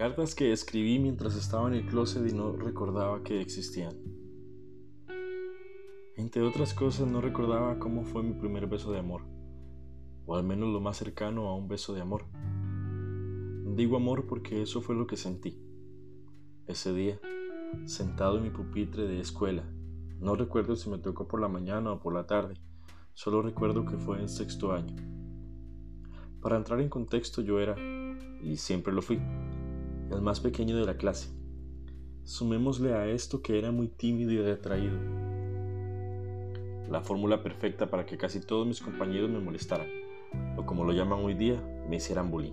cartas que escribí mientras estaba en el closet y no recordaba que existían. Entre otras cosas no recordaba cómo fue mi primer beso de amor, o al menos lo más cercano a un beso de amor. Digo amor porque eso fue lo que sentí. Ese día, sentado en mi pupitre de escuela, no recuerdo si me tocó por la mañana o por la tarde, solo recuerdo que fue en sexto año. Para entrar en contexto yo era, y siempre lo fui, el más pequeño de la clase. Sumémosle a esto que era muy tímido y retraído. La fórmula perfecta para que casi todos mis compañeros me molestaran, o como lo llaman hoy día, me hicieran bullying.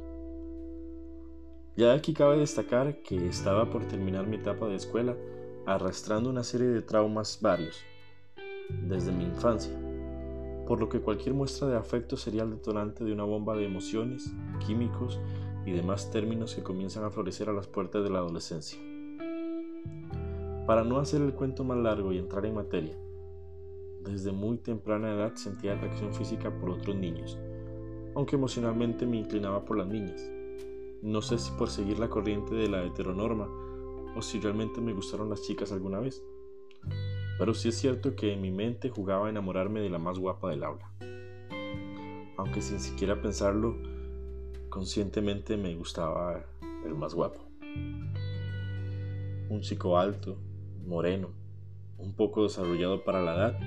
Ya aquí cabe destacar que estaba por terminar mi etapa de escuela arrastrando una serie de traumas varios, desde mi infancia, por lo que cualquier muestra de afecto sería el detonante de una bomba de emociones, químicos y demás términos que comienzan a florecer a las puertas de la adolescencia. Para no hacer el cuento más largo y entrar en materia, desde muy temprana edad sentía atracción física por otros niños, aunque emocionalmente me inclinaba por las niñas. No sé si por seguir la corriente de la heteronorma o si realmente me gustaron las chicas alguna vez. Pero sí es cierto que en mi mente jugaba a enamorarme de la más guapa del aula. Aunque sin siquiera pensarlo, conscientemente me gustaba el más guapo. Un chico alto, moreno, un poco desarrollado para la edad,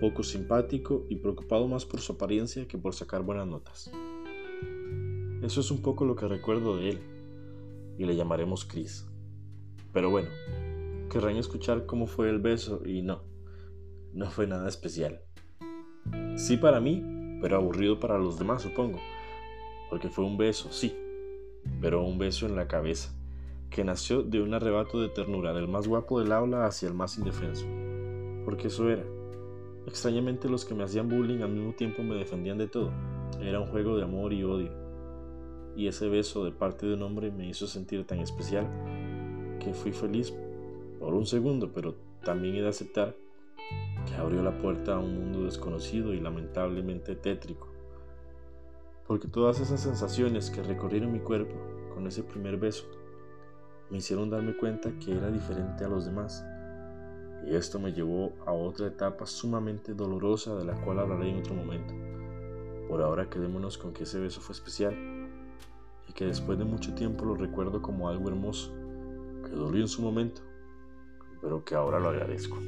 poco simpático y preocupado más por su apariencia que por sacar buenas notas. Eso es un poco lo que recuerdo de él, y le llamaremos Chris. Pero bueno, querrán escuchar cómo fue el beso y no, no fue nada especial. Sí para mí, pero aburrido para los demás, supongo, porque fue un beso, sí, pero un beso en la cabeza, que nació de un arrebato de ternura del más guapo del aula hacia el más indefenso, porque eso era. Extrañamente los que me hacían bullying al mismo tiempo me defendían de todo. Era un juego de amor y odio y ese beso de parte de un hombre me hizo sentir tan especial que fui feliz por un segundo, pero también he de aceptar que abrió la puerta a un mundo desconocido y lamentablemente tétrico. Porque todas esas sensaciones que recorrieron mi cuerpo con ese primer beso me hicieron darme cuenta que era diferente a los demás. Y esto me llevó a otra etapa sumamente dolorosa de la cual hablaré en otro momento. Por ahora quedémonos con que ese beso fue especial y que después de mucho tiempo lo recuerdo como algo hermoso, que dolió en su momento, pero que ahora lo agradezco.